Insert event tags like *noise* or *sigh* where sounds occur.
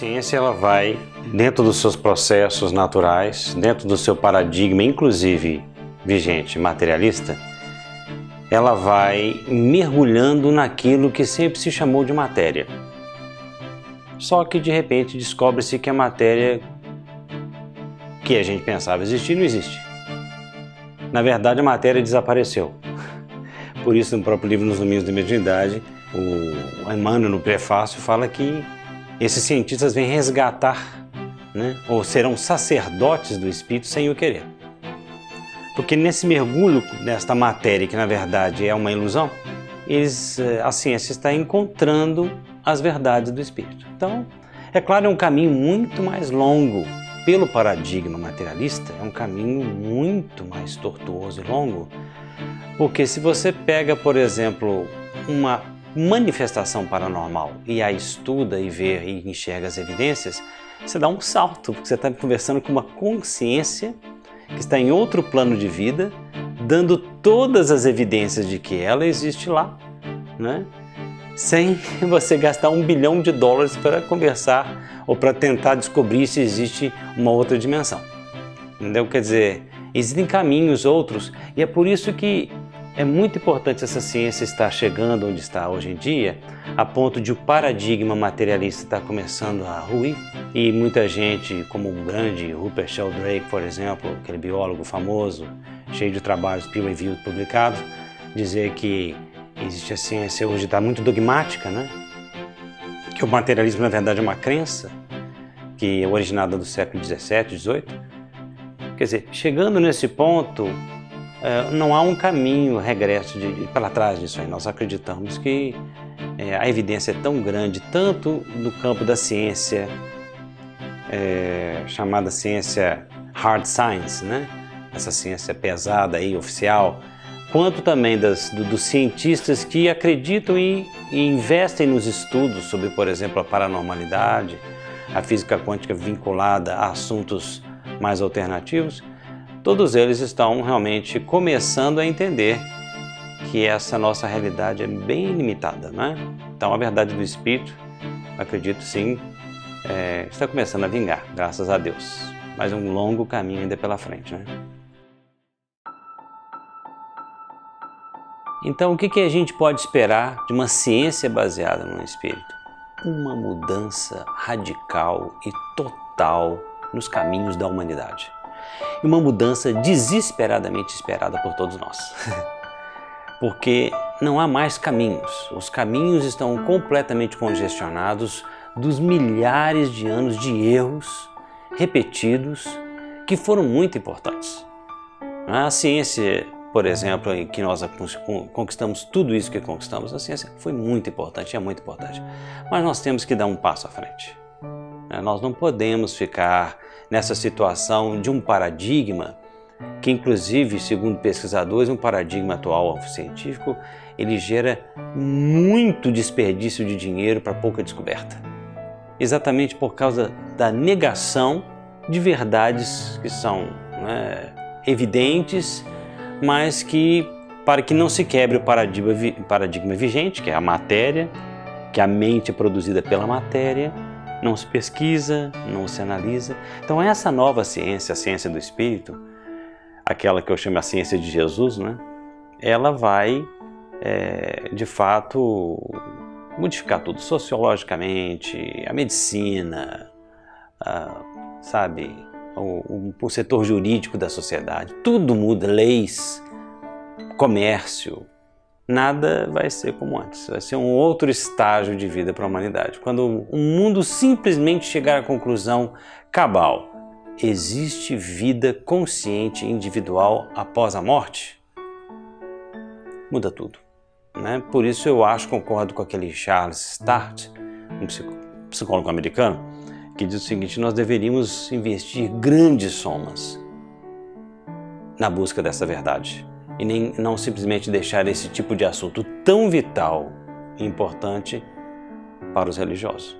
ciência ela vai dentro dos seus processos naturais, dentro do seu paradigma, inclusive vigente materialista, ela vai mergulhando naquilo que sempre se chamou de matéria. Só que de repente descobre-se que a matéria que a gente pensava existir não existe. Na verdade, a matéria desapareceu. Por isso, no próprio livro Nos Domínios da Mediunidade, o Emmanuel, no prefácio, fala que esses cientistas vêm resgatar, né, ou serão sacerdotes do espírito sem o querer. Porque nesse mergulho nesta matéria, que na verdade é uma ilusão, eles, eh, a ciência está encontrando as verdades do espírito. Então, é claro, é um caminho muito mais longo. Pelo paradigma materialista, é um caminho muito mais tortuoso e longo, porque se você pega, por exemplo, uma manifestação paranormal e a estuda e vê e enxerga as evidências, você dá um salto, porque você está conversando com uma consciência que está em outro plano de vida, dando todas as evidências de que ela existe lá, né? sem *laughs* você gastar um bilhão de dólares para conversar ou para tentar descobrir se existe uma outra dimensão. Entendeu? Quer dizer, existem caminhos outros e é por isso que é muito importante essa ciência estar chegando onde está hoje em dia, a ponto de o paradigma materialista estar começando a ruir e muita gente, como o grande Rupert Sheldrake, por exemplo, aquele biólogo famoso, cheio de trabalhos peer-reviewed publicados, dizer que existe a ciência hoje está muito dogmática, né? Que o materialismo na verdade é uma crença que é originada do século 17, 18. Quer dizer, chegando nesse ponto, é, não há um caminho regresso de, de, para trás disso aí. Nós acreditamos que é, a evidência é tão grande, tanto no campo da ciência, é, chamada ciência hard science, né? essa ciência pesada aí, oficial, quanto também das, do, dos cientistas que acreditam e, e investem nos estudos sobre, por exemplo, a paranormalidade, a física quântica vinculada a assuntos mais alternativos, todos eles estão realmente começando a entender que essa nossa realidade é bem limitada, né? Então a verdade do Espírito, acredito sim, é, está começando a vingar, graças a Deus. Mas um longo caminho ainda pela frente, né? Então o que, que a gente pode esperar de uma ciência baseada no Espírito? Uma mudança radical e total nos caminhos da humanidade e uma mudança desesperadamente esperada por todos nós. *laughs* Porque não há mais caminhos, os caminhos estão completamente congestionados dos milhares de anos de erros repetidos que foram muito importantes. A ciência, por exemplo, em que nós conquistamos tudo isso que conquistamos, a ciência foi muito importante, é muito importante. Mas nós temos que dar um passo à frente. Nós não podemos ficar nessa situação de um paradigma que inclusive, segundo pesquisadores, um paradigma atual científico, ele gera muito desperdício de dinheiro para pouca descoberta. Exatamente por causa da negação de verdades que são né, evidentes, mas que, para que não se quebre o paradigma, paradigma vigente, que é a matéria, que é a mente produzida pela matéria, não se pesquisa, não se analisa. Então essa nova ciência, a ciência do Espírito, aquela que eu chamo a ciência de Jesus, né? ela vai, é, de fato, modificar tudo sociologicamente, a medicina, a, sabe, o, o, o setor jurídico da sociedade, tudo muda, leis, comércio, nada vai ser como antes. Vai ser um outro estágio de vida para a humanidade. Quando o mundo simplesmente chegar à conclusão cabal, existe vida consciente individual após a morte, muda tudo. Né? Por isso eu acho, concordo com aquele Charles Start, um psicólogo americano, que diz o seguinte: nós deveríamos investir grandes somas na busca dessa verdade e nem, não simplesmente deixar esse tipo de assunto tão vital e importante para os religiosos.